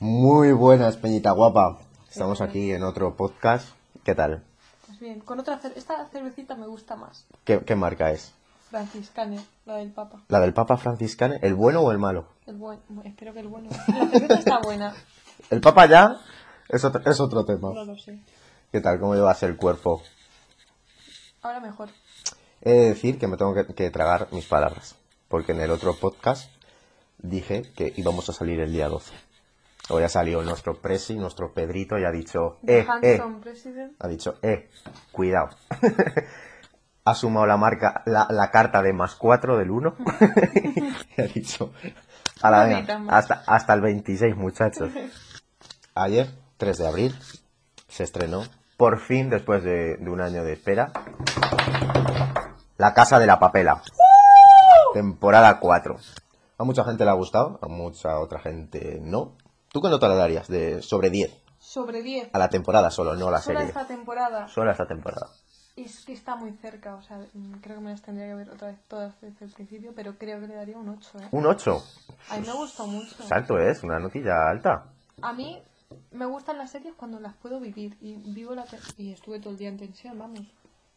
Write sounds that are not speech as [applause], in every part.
Muy buenas, Peñita Guapa. Estamos aquí en otro podcast. ¿Qué tal? Pues bien, con otra cer- esta cervecita me gusta más. ¿Qué, qué marca es? Franciscane, la del Papa. ¿La del Papa Franciscane? ¿El bueno o el malo? El buen, espero que el bueno. La cerveza está buena, [laughs] El Papa ya es otro, es otro tema. no lo sé. ¿Qué tal? ¿Cómo llevas el cuerpo? Ahora mejor. He de decir que me tengo que, que tragar mis palabras. Porque en el otro podcast dije que íbamos a salir el día 12. Hoy ha salido nuestro Presi, nuestro Pedrito, y ha dicho, eh, eh, ha dicho, eh, cuidado. [laughs] ha sumado la marca, la, la carta de más 4 del 1. [laughs] [laughs] y ha dicho, a la venga, hasta, hasta el 26, muchachos. Ayer, 3 de abril, se estrenó, por fin, después de, de un año de espera, La Casa de la Papela. Temporada 4. A mucha gente le ha gustado, a mucha otra gente no. ¿Tú qué nota le darías de sobre 10? Sobre 10. A la temporada solo, no a la Solo serie. esta temporada. Solo a esta temporada. Es que está muy cerca, o sea, creo que me las tendría que ver otra vez todas desde el principio, pero creo que le daría un 8, ¿eh? Un 8. A mí me gusta mucho. Salto es, una notilla alta. A mí me gustan las series cuando las puedo vivir y vivo la y estuve todo el día en tensión, vamos.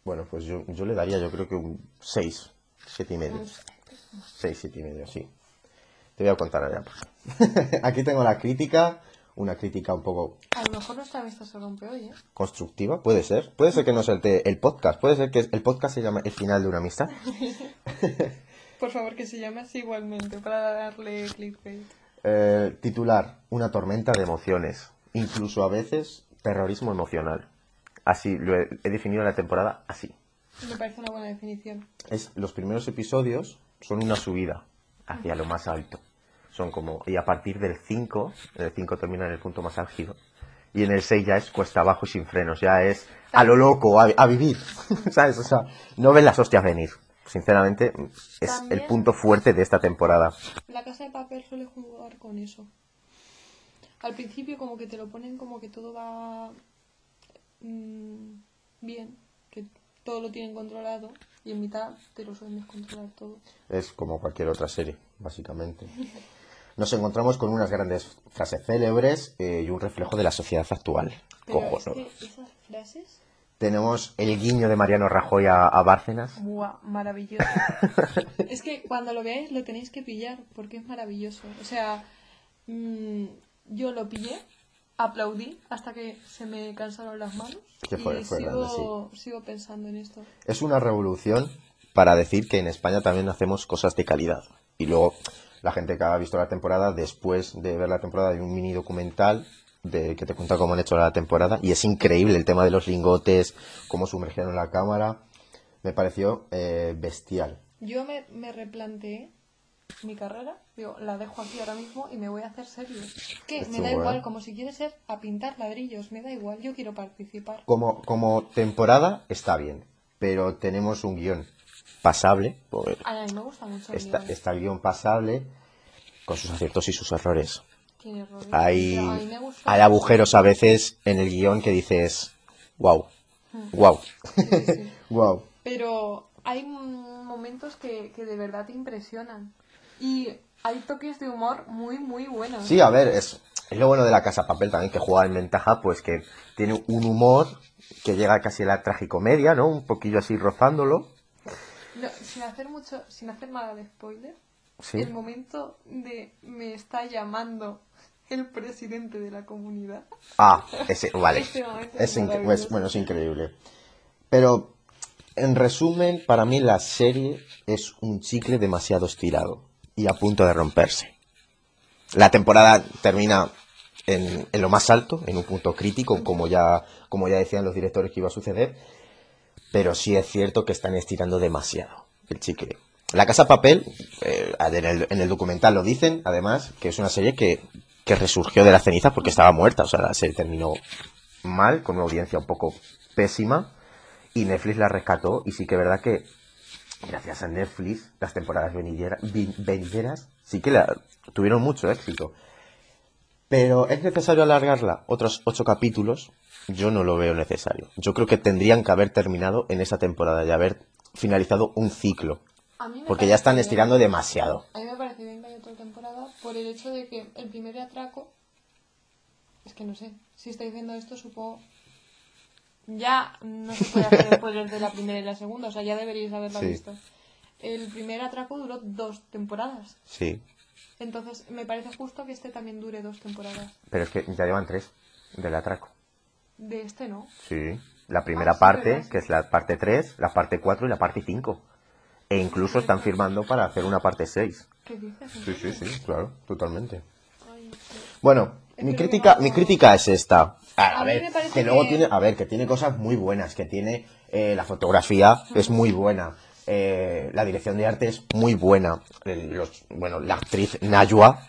Bueno, pues yo, yo le daría yo creo que un 6, 7 y medio. Un 6, 7 y medio, sí. Te voy a contar ahora. [laughs] Aquí tengo la crítica, una crítica un poco A lo mejor nuestra amistad se rompe hoy, ¿eh? constructiva, puede ser. Puede ser que no sea el, te- el podcast, puede ser que el podcast se llame El final de una amistad. [laughs] Por favor, que se llame así igualmente para darle clickbait. Eh, titular, una tormenta de emociones, incluso a veces terrorismo emocional. Así, lo he, he definido la temporada así. Me parece una buena definición. Es, los primeros episodios son una subida hacia lo más alto. Son como, y a partir del 5, en el 5 termina en el punto más álgido. Y en el 6 ya es cuesta abajo y sin frenos, ya es a lo loco, a, a vivir. [laughs] ¿Sabes? O sea, no ven las hostias venir. Sinceramente, es el punto fuerte de esta temporada. La casa de papel suele jugar con eso. Al principio como que te lo ponen como que todo va mm, bien, que todo lo tienen controlado y en mitad te lo suelen descontrolar todo. Es como cualquier otra serie, básicamente. Nos encontramos con unas grandes frases célebres eh, y un reflejo de la sociedad actual. Pero Cojonudo. es que esas frases, Tenemos el guiño de Mariano Rajoy a, a Bárcenas. ¡buah! Maravilloso. [laughs] es que cuando lo veáis lo tenéis que pillar porque es maravilloso. O sea, mm, yo lo pillé, aplaudí hasta que se me cansaron las manos Que fue- y fue sigo, grande, sigo pensando en esto. Es una revolución para decir que en España también hacemos cosas de calidad. Y luego la gente que ha visto la temporada, después de ver la temporada, hay un mini documental de, que te cuenta cómo han hecho la temporada. Y es increíble el tema de los lingotes, cómo sumergieron la cámara. Me pareció eh, bestial. Yo me, me replanteé mi carrera, digo, la dejo aquí ahora mismo y me voy a hacer serio. Que Es me da igual, como si quieres ser a pintar ladrillos, me da igual, yo quiero participar. Como, como temporada está bien, pero tenemos un guion pasable. pues, A mí me gusta mucho el está, guion. está el guion pasable con sus aciertos y sus errores. Tiene errores. Hay, Pero a mí me gusta hay agujeros a veces en el guion que dices, wow, Mm. wow, Sí, sí. [laughs] wow. Pero hay mm, momentos que, que de verdad te impresionan. Y hay toques de humor muy, muy buenos. Sí, a ver, es, es lo bueno de la Casa Papel también, que juega en ventaja, pues que tiene un humor que llega casi a la tragicomedia, ¿no? Un poquillo así rozándolo. No, sin hacer mucho, sin hacer nada de spoiler, Sí. el momento de me está llamando el presidente de la comunidad. Ah, ese, vale. [laughs] Este Es pues, bueno, es increíble. Pero, en resumen, para mí la serie es un chicle demasiado estirado y a punto de romperse. La temporada termina en, lo más alto, en un punto crítico, como ya, como ya decían los directores que iba a suceder, pero sí es cierto que están estirando demasiado el chicle. La Casa Papel, eh, en, el, en el documental lo dicen, además, que es una serie que, que resurgió de la ceniza porque estaba muerta, o sea, serie terminó mal, con una audiencia un poco pésima, y Netflix la rescató, y sí que es verdad que gracias a Netflix, las temporadas venidera- venideras sí que la- tuvieron mucho éxito. Pero ¿es necesario alargarla otros ocho capítulos? Yo no lo veo necesario. Yo creo que tendrían que haber terminado en esa temporada y haber finalizado un ciclo. Porque ya están estirando bien. demasiado. A mí me parece bien que haya otra temporada por el hecho de que el primer atraco. Es que no sé. Si estáis viendo esto, supongo. Ya no se puede hacer spoilers de la primera y la segunda, o sea, ya deberíais haberla Sí. visto. El primer atraco duró dos temporadas. Sí, Entonces, me parece justo que este también dure dos temporadas. pero es que ya llevan tres del atraco. De este no. Sí. La primera sí, parte, que es la parte 3, la parte 4 y la parte 5. E incluso están firmando para hacer una parte 6. ¿Qué dices? Sí, sí, sí, claro, totalmente. Ay, sí. Bueno, mi crítica, mi crítica es esta. A, ver, me que luego que- tiene, a ver, que tiene cosas muy buenas, que tiene eh, la fotografía es muy buena, eh, la dirección de arte es muy buena, los, bueno, la actriz Nayua,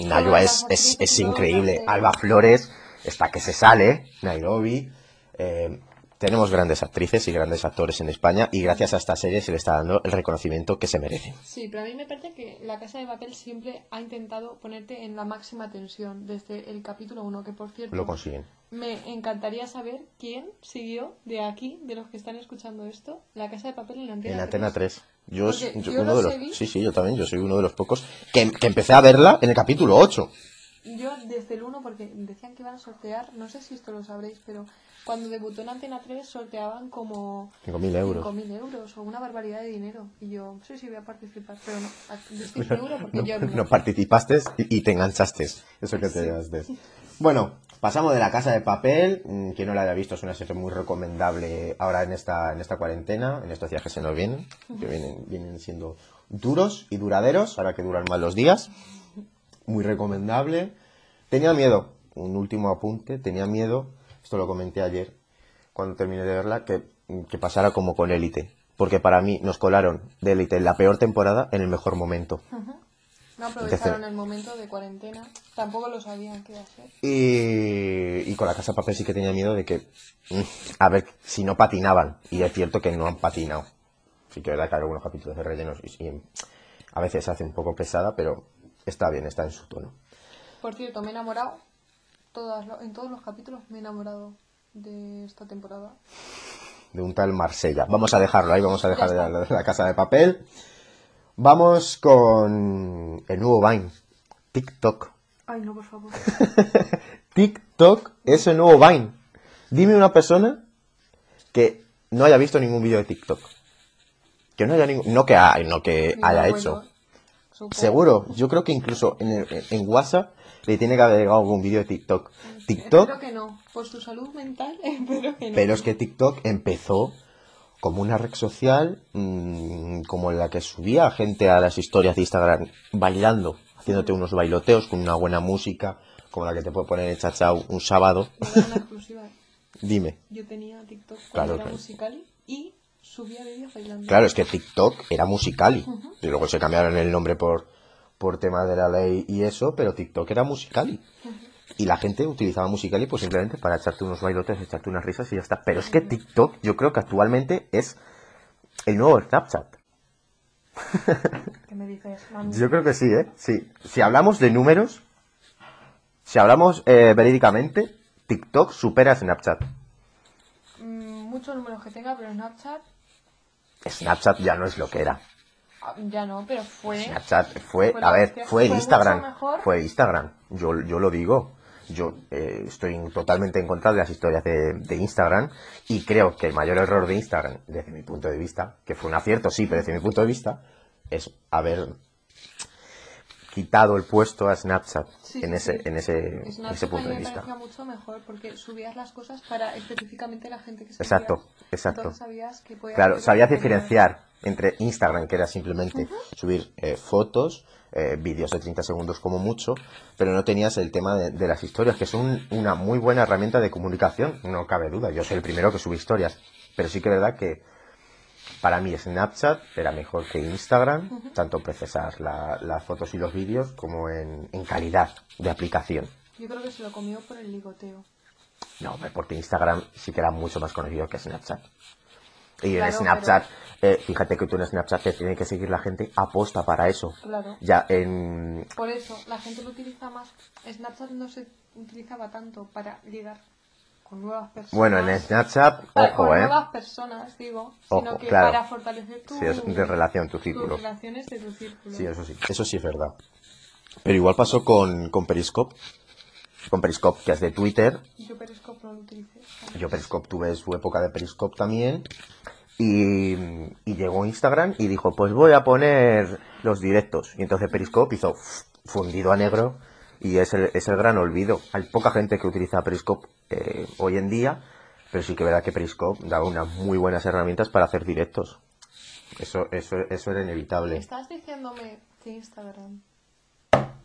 Nayua es, es, es increíble, Alba Flores está que se sale, Nairobi, eh, tenemos grandes actrices y grandes actores en España y gracias a esta serie se le está dando el reconocimiento que se merecen. Sí, pero a mí me parece que La Casa de Papel siempre ha intentado ponerte en la máxima tensión desde el capítulo 1, que por cierto Lo consiguen. me encantaría saber quién siguió de aquí, de los que están escuchando esto, La Casa de Papel en la Antena En Antena 3. 3. Yo, yo- yo uno de los, sí, sí, yo también, yo soy uno de los pocos que, que empecé a verla en el capítulo 8. Yo desde el 1, porque decían que iban a sortear, no sé si esto lo sabréis, pero cuando debutó en Antena 3 sorteaban como 5.000 euros. 5.000 euros o una barbaridad de dinero. Y yo, sí, sí, voy a participar, pero no, estoy seguro porque No, yo no participaste y, y te enganchaste. Eso que te das. Bueno, pasamos de la casa de papel. Mm, Quien no la haya visto es una serie muy recomendable ahora en esta, en esta cuarentena, en estos días que se nos vienen, que vienen, vienen siendo duros y duraderos, ahora que duran más los días. Muy recomendable. Tenía miedo, un último apunte, tenía miedo, esto lo comenté ayer cuando terminé de verla, que, que pasara como con Élite. Porque para mí nos colaron de Élite en la peor temporada en el mejor momento. No aprovecharon el momento de cuarentena. Tampoco lo sabían qué hacer. Y, y con la casa papel sí que tenía miedo de que, mm, a ver, si no patinaban. Y es cierto que no han patinado. Sí que es verdad que hay algunos capítulos de rellenos y, y a veces se hace un poco pesada, pero está bien, está en su tono. Por cierto, me he enamorado. Todas, en todos los capítulos me he enamorado de esta temporada. De un tal Marsella. Vamos a dejarlo ahí, vamos a dejar de la, la casa de papel. Vamos con el nuevo Vine, TikTok. Ay, no, por favor. [laughs] TikTok es el nuevo Vine. Dime una persona que no haya visto ningún vídeo de TikTok. Que no haya ningún, no que, ha- no que haya hecho. Supongo. Seguro, yo creo que incluso en, el- en WhatsApp le tiene que haber llegado algún vídeo de TikTok. TikTok, Espero que no. Por su salud mental, [laughs] espero que no. pero es que TikTok empezó como una red social mm, como la que subía gente a las historias de Instagram bailando, haciéndote unos bailoteos con una buena música, como la que te puede poner el chachao un sábado. Una exclusiva. [laughs] Dime. Yo tenía TikTok Claro, era claro. musical y subía vídeos bailando. Claro, es que TikTok era Musicali. Y luego se cambiaron el nombre por, por tema de la ley y eso, pero TikTok era Musicali. Y la gente utilizaba Musicali pues simplemente para echarte unos bailotes, echarte unas risas y ya está. Pero es que TikTok yo creo que actualmente es el nuevo Snapchat. ¿Qué me dices, mami? Yo creo que sí, ¿eh? Sí. Si hablamos de números, si hablamos eh, verídicamente, TikTok supera a Snapchat. Mm, muchos números que tenga, pero Snapchat Snapchat ya no es lo que era. Ya no, pero fue. Snapchat fue, Fue a ver, fue el Fue Instagram. Fue Instagram. Yo, yo lo digo. Yo eh, estoy totalmente en contra de las historias de, de Instagram y creo que el mayor error de Instagram, desde mi punto de vista, que fue un acierto, sí, pero desde mi punto de vista, es haber quitado el puesto a Snapchat Sí, en, ese, sí. en, ese, punto de me vista. parecía mucho mejor porque subías las cosas para específicamente la gente que Exacto, seguías. exacto. Sabías que Claro, sabías diferenciar entre Instagram, que era simplemente subir eh, fotos, eh, vídeos de 30 segundos como mucho, pero no tenías el tema de, de las historias, que son una muy buena herramienta de comunicación, no cabe duda. Yo soy el primero que sube historias, pero sí que es verdad que para mí Snapchat era mejor que Instagram, tanto procesar la- las fotos y los vídeos como en, en calidad de aplicación. Yo creo que se lo comió por el ligoteo. No, porque Instagram sí que era mucho más conocido que Snapchat. Y en Snapchat, eh, fíjate que tú en Snapchat te tiene que seguir la gente aposta para eso. Claro. Ya en... Por eso, la gente lo utiliza más. Snapchat no se utilizaba tanto para ligar con nuevas personas. Bueno, en Snapchat, Para- con ojo, ¿eh? nuevas personas, digo, sino Ojo, que claro. para fortalecer tu, Sí, es de relación, tu tus círculo. relaciones de tu círculo. Sí, eso sí. Eso sí es verdad. Pero igual pasó con, con Periscope. Con Periscope, que es de Twitter. Yo Periscope no lo utilicé. Yo Periscope tuve su época de Periscope también. Y, y llegó Instagram y dijo, pues voy a poner los directos. Y entonces Periscope hizo fundido a negro y es el, es el gran olvido. Hay poca gente que utiliza Periscope eh, hoy en día, pero sí que verdad que Periscope daba unas muy buenas herramientas para hacer directos. Eso, eso, eso era inevitable. ¿Estás diciéndome que Instagram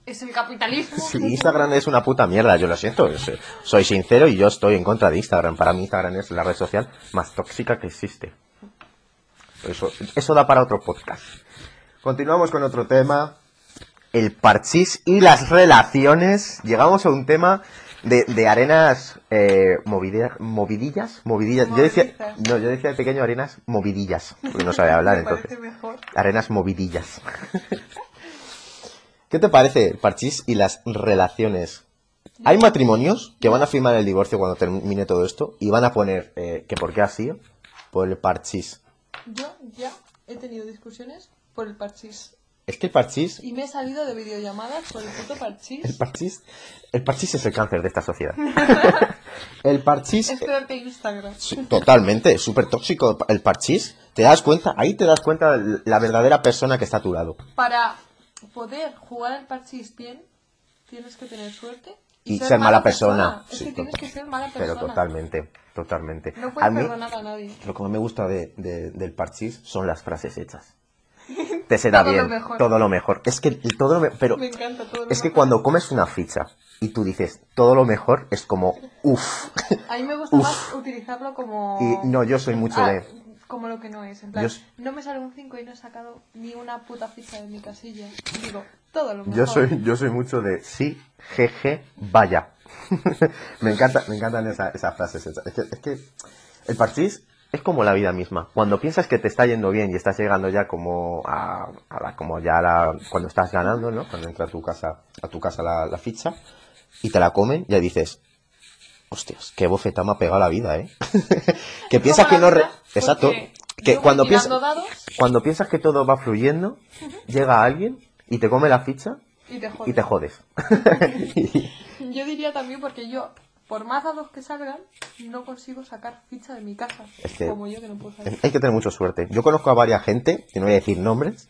es el capitalismo? Sí, Instagram es una puta mierda, yo lo siento. Soy sincero y yo estoy en contra de Instagram. Para mí Instagram es la red social más tóxica que existe. Eso, eso da para otro podcast. Continuamos con otro tema. El parchís y las relaciones. Llegamos a un tema de, de arenas eh, movide- movidillas. Movidillas. Yo decía, no, yo decía de pequeño arenas movidillas. Porque no sabía hablar [laughs] entonces. mejor. Arenas movidillas. [laughs] ¿Qué te parece el parchís y las relaciones? Hay matrimonios que van a firmar el divorcio cuando termine todo esto y van a poner eh, que por qué ha sido por el parchís. Yo ya he tenido discusiones por el parchís. Es que el parchís, Y me he salido de videollamadas por el puto el parchís. parchís, el parchís es el cáncer de esta sociedad. [laughs] el parchís, Es peor que Instagram. totalmente, es súper tóxico el parchís. Te das cuenta, ahí te das cuenta de la verdadera persona que está a tu lado. Para poder jugar al parchís bien, tienes que tener suerte Y ser mala persona. Es Sí, que tienes que ser mala Pero persona. totalmente, totalmente. No A puedes mí- perdonar a nadie. Lo que más me gusta de, de- del parchís son las frases hechas. Te será Todo lo bien, mejor. todo lo mejor. Es que todo lo pero Me encanta todo. lo es que cuando comes una ficha y tú dices todo lo mejor es como uff. A mí me gusta Uf. más utilizarlo como... Y no, yo soy mucho Ah, de Como lo que no es. En plan, Yo no me sale un 5 y no he sacado ni una puta ficha de mi casilla. Digo, todo lo mejor. yo soy yo soy mucho de sí, jeje, vaya. [laughs] me encanta me encantan esa- esas frases. Es que, es que el parchís es como la vida misma. Cuando piensas que te está yendo bien y estás llegando ya como a, a la, como ya la, cuando estás ganando, ¿no? Cuando entra a tu casa, a tu casa la, la ficha y te la comen, ya dices, hostias, qué bofeta me ha pegado la vida, ¿eh? [laughs] que piensas que no... re- Exacto. Que cuando piensas, cuando piensas que todo va fluyendo, llega alguien y te come la ficha y te jodes. y te jodes. [laughs] [laughs] Yo diría también porque yo, por más dados que salgan, no consigo sacar ficha de mi casa. Es que- Como yo que no puedo sacar. Hay que tener mucha suerte. Yo conozco a varias gente, que no voy a decir nombres,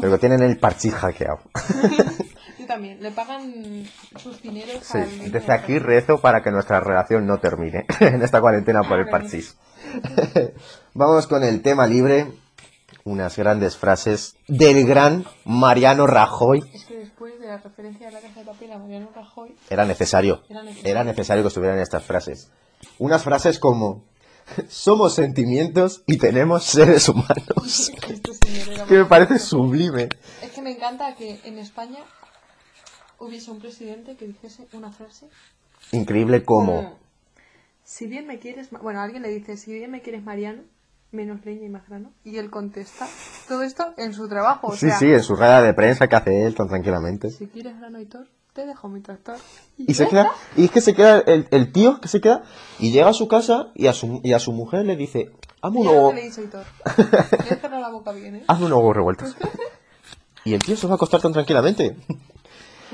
pero que tienen el parchís hackeado. [laughs] Yo también. Le pagan sus dineros Sí, al... desde aquí rezo para que nuestra relación no termine [laughs] en esta cuarentena por el parchís. [laughs] Vamos con el tema libre. Unas grandes frases del gran Mariano Rajoy. Es que de la referencia de la casa de papel a Mariano Rajoy, Era necesario. Era necesario. Era necesario que estuvieran estas frases. Unas frases como somos sentimientos y tenemos seres humanos. [laughs] este [laughs] que me parece sublime. Es que me encanta que en España hubiese un presidente que dijese una frase Increíble como si bien me quieres, Ma-", bueno, alguien le dice, si bien me quieres Mariano, menos leña y más grano, y él contesta todo esto en su trabajo, o Sí, sea, sí, en su rueda de prensa que hace él tan tranquilamente. si quieres grano y tor, te dejo mi tractor. Y se queda, y es que se queda el, el tío que se queda y llega a su casa y a su, y a su mujer le dice, hazme un huevo, [laughs] la boca bien, ¿eh? hazme unos huevos revueltos. Y el tío se va a acostar tan tranquilamente. [laughs]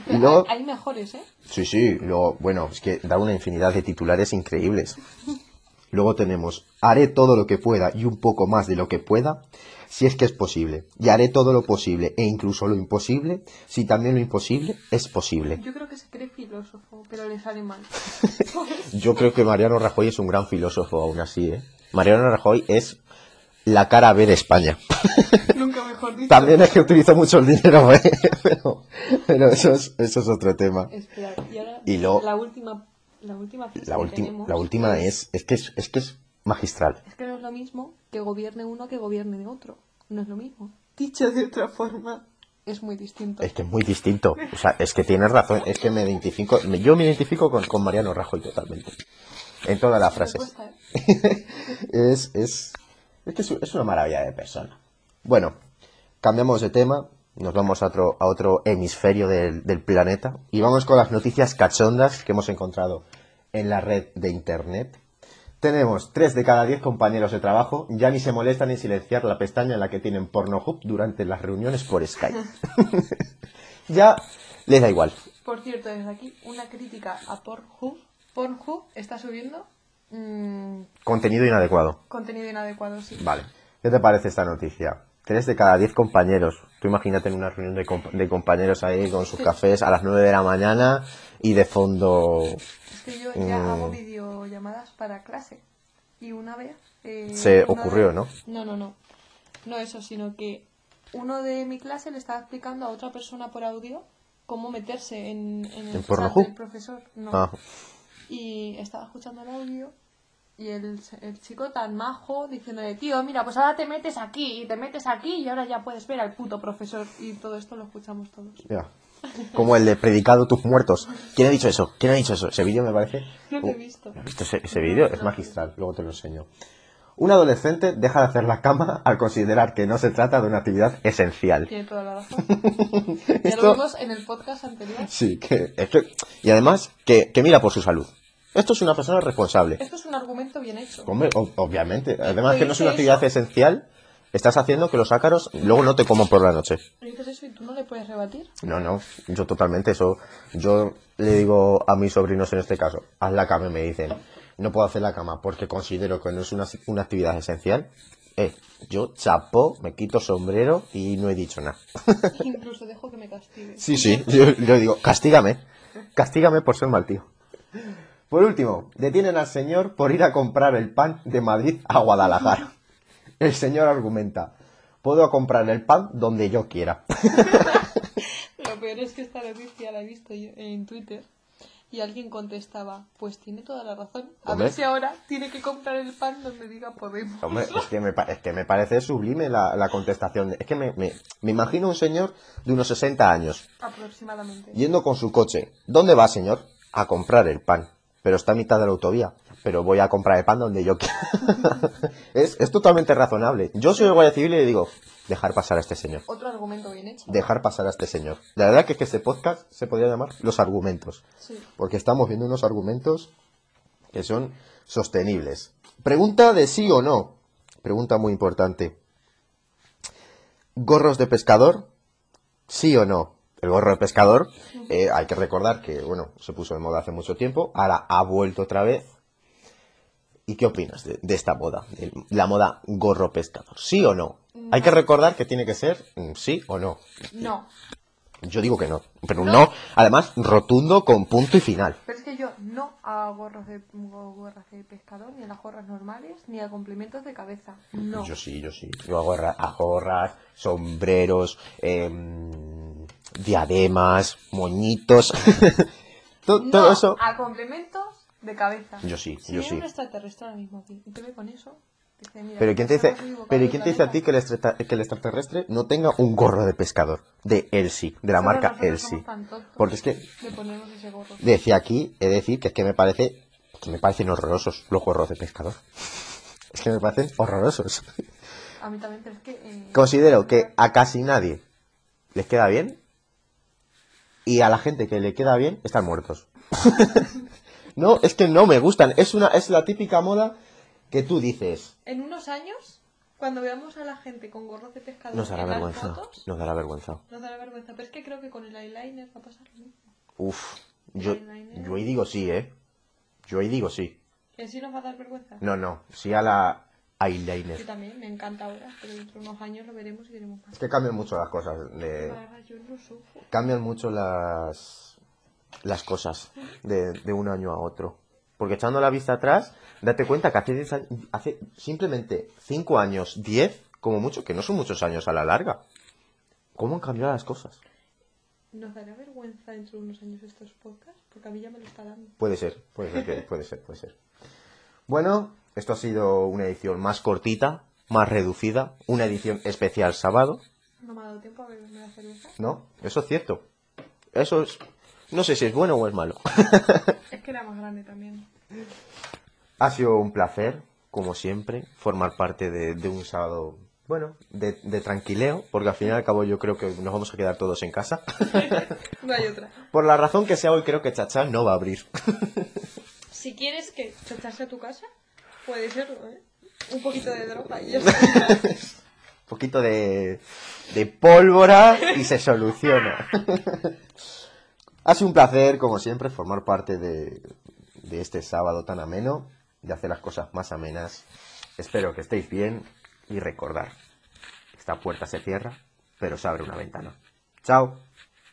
Y luego, Hay, hay mejores, ¿eh? sí, sí, luego, bueno, es que da una infinidad de titulares increíbles. [laughs] Luego tenemos, haré todo lo que pueda y un poco más de lo que pueda, si es que es posible. Y haré todo lo posible e incluso lo imposible, si también lo imposible es posible. Yo creo que se cree filósofo, pero le sale mal. [laughs] Yo creo que Mariano Rajoy es un gran filósofo aún así, ¿eh? Mariano Rajoy es la cara B de España. [laughs] Nunca mejor dicho. También es que utiliza mucho el dinero, ¿eh? [laughs] Pero, pero eso, es, eso es otro tema. Espera, y ahora Y luego- la última, la última frase La, que última tenemos la última es, es, que es, es que es magistral. Es que no es lo mismo que gobierne uno que gobierne de otro. No es lo mismo. Dicho de otra forma, es muy distinto. Es que es muy distinto. O sea, es que tienes razón. Es que me identifico, yo me identifico con, con Mariano Rajoy totalmente. En todas las frases. [laughs] es, es, es que es, es una maravilla de persona. Bueno, cambiamos de tema, nos vamos a otro, a otro hemisferio del, del planeta y vamos con las noticias cachondas que hemos encontrado en la red de Internet. Tenemos 3 de cada 10 compañeros de trabajo ya ni se molestan en silenciar la pestaña en la que tienen Pornhub durante las reuniones por Skype. [laughs] ya les da igual. Por cierto, desde aquí, una crítica a Pornhub. Pornhub está subiendo mm, Contenido inadecuado. contenido inadecuado, sí. Vale. ¿Qué te parece esta noticia? 3 de cada 10 compañeros. Tú imagínate en una reunión de, comp- de compañeros ahí con sus cafés a las 9 de la mañana y de fondo Es que yo ya Mm. hago videollamadas para clase. Y una vez... eh, Se ocurrió, ¿no? No, no, no. No eso, sino que uno de mi clase le estaba explicando a otra persona por audio cómo meterse en, en el ¿En chat Pornhub? del profesor. No. Ah, Y estaba escuchando el audio y el, el chico tan majo diciéndole, tío, mira, pues ahora te metes aquí y te metes aquí y ahora ya puedes ver al puto profesor. Y todo esto lo escuchamos todos. ya. Como el de predicado tus muertos. ¿Quién ha dicho eso? ¿Quién ha dicho eso? Ese vídeo me parece... No he Uh, visto. ¿no has visto ese, ese vídeo? Es magistral. Luego te lo enseño. Un adolescente deja de hacer la cama al considerar que no se trata de una actividad esencial. Tiene toda la razón. [laughs] Ya Esto- lo vimos en el podcast anterior. Sí, que, es que- y además que, que mira por su salud. Esto es una persona responsable. Esto es un argumento bien hecho. Hombre, ob- obviamente. Además que no es una actividad eso? esencial. Estás haciendo que los ácaros luego no te coman por la noche. Dices eso y tú no le puedes rebatir. No, no, yo totalmente eso. Yo le digo a mis sobrinos en este caso, haz la cama y me dicen, no puedo hacer la cama porque considero que no es una, una actividad esencial. Eh, yo chapo, me quito sombrero y no he dicho nada. [laughs] Incluso dejo que me castigue. Sí, sí, yo, yo digo, castígame, castígame por ser mal tío. Por último, detienen al señor por ir a comprar el pan de Madrid a Guadalajara. El señor argumenta, puedo comprar el pan donde yo quiera. [laughs] Lo peor es que esta noticia la he visto yo en Twitter y alguien contestaba, pues tiene toda la razón. A Hombre. ver si ahora tiene que comprar el pan donde diga Podemos. Hombre, es que me, pa- es que me parece sublime la, la contestación. Es que me, me, me imagino un señor de unos 60 años Aproximadamente. yendo con su coche. ¿Dónde va, señor? A comprar el pan. Pero está a mitad de la autovía. Pero voy a comprar el pan donde yo quiera. [laughs] es, es totalmente razonable. Yo soy el guardia civil y le digo, dejar pasar a este señor. Otro argumento bien hecho. Dejar pasar a este señor. La verdad que, es que este podcast se podría llamar Los Argumentos. Sí. Porque estamos viendo unos argumentos que son sostenibles. Pregunta de sí o no. Pregunta muy importante. ¿Gorros de pescador? ¿Sí o no? El gorro de pescador, eh, hay que recordar que, bueno, se puso de moda hace mucho tiempo, ahora ha vuelto otra vez. ¿Y qué opinas de, de esta moda? De la moda gorro pescador. ¿Sí o no? Hay que recordar que tiene que ser mm, sí o no. No. Yo digo que no. Pero no, No. además, rotundo con punto y final. Pero es que yo no a gorros de, go- gorras de pescador, ni a las gorras normales, ni a complementos de cabeza. No. Yo sí, yo sí. Yo hago gorra- a gorras, sombreros, em, diademas, moñitos. [laughs] No todo eso. a complementos de cabeza. Yo sí, Si yo sí. un extraterrestre ahora mismo aquí y te ve con eso, dice, mira, Pero ¿quién te dice, pero ¿quién te dice a ti que el, extra- que el extraterrestre no tenga un gorro de pescador? De Elsie, de la Solo marca Elsie. Porque es que de ponernos ese gorro. decía aquí, he de decir que es que me parece, que me parecen horrorosos los gorros de pescador. [laughs] Es que me parecen horrorosos. A mí también, pero es que... eh, Considero que a casi nadie les queda bien y a la gente que le queda bien están muertos. [laughs] no, es que no me gustan. Es una es la típica moda que tú dices. En unos años, cuando veamos a la gente con gorros de pescador Nos dará en las vergüenza. fotos, Nos dará vergüenza. nos dará vergüenza. Pero es que creo que con el eyeliner va a pasar lo mismo. Uf, yo, yo ahí digo sí, ¿eh? Yo ahí digo sí. ¿Que sí nos va a dar vergüenza? No, no, sí a la Yo eyeliner. también, me encanta ahora, pero dentro de unos años lo veremos y diremos más. Es que cambian mucho las cosas. de- yo no cambian mucho las, las cosas de, de un año a otro. Porque echando la vista atrás, date cuenta que hace, 10 años- hace simplemente 5 años, 10, como mucho, que no son muchos años a la larga. ¿Cómo han cambiado las cosas? ¿Nos dará vergüenza dentro de unos años estos podcasts? Porque a mí ya me lo está dando. Puede ser, puede ser, que- puede ser, puede ser. Bueno, esto ha sido una edición más cortita, más reducida, una edición especial sábado, No me ha dado tiempo a beberme la cerveza. ¿no? Eso es cierto. Eso es... No sé si es bueno o es malo. [laughs] Es que era más grande también. Ha sido un placer, como siempre, formar parte de, de un sábado, bueno, de, de tranquileo, porque al fin y al cabo yo creo que nos vamos a quedar todos en casa. [laughs] No hay otra. Por la razón que sea hoy, creo que Chacha no va a abrir. [laughs] Si quieres que echarse a tu casa, puede serlo, ¿eh? Un poquito de droga y ya [laughs] está. Un poquito de, de pólvora y se soluciona. [laughs] ha sido un placer, como siempre, formar parte de, de este sábado tan ameno, de hacer las cosas más amenas. Espero que estéis bien y recordar, esta puerta se cierra, pero se abre una ventana. Chao.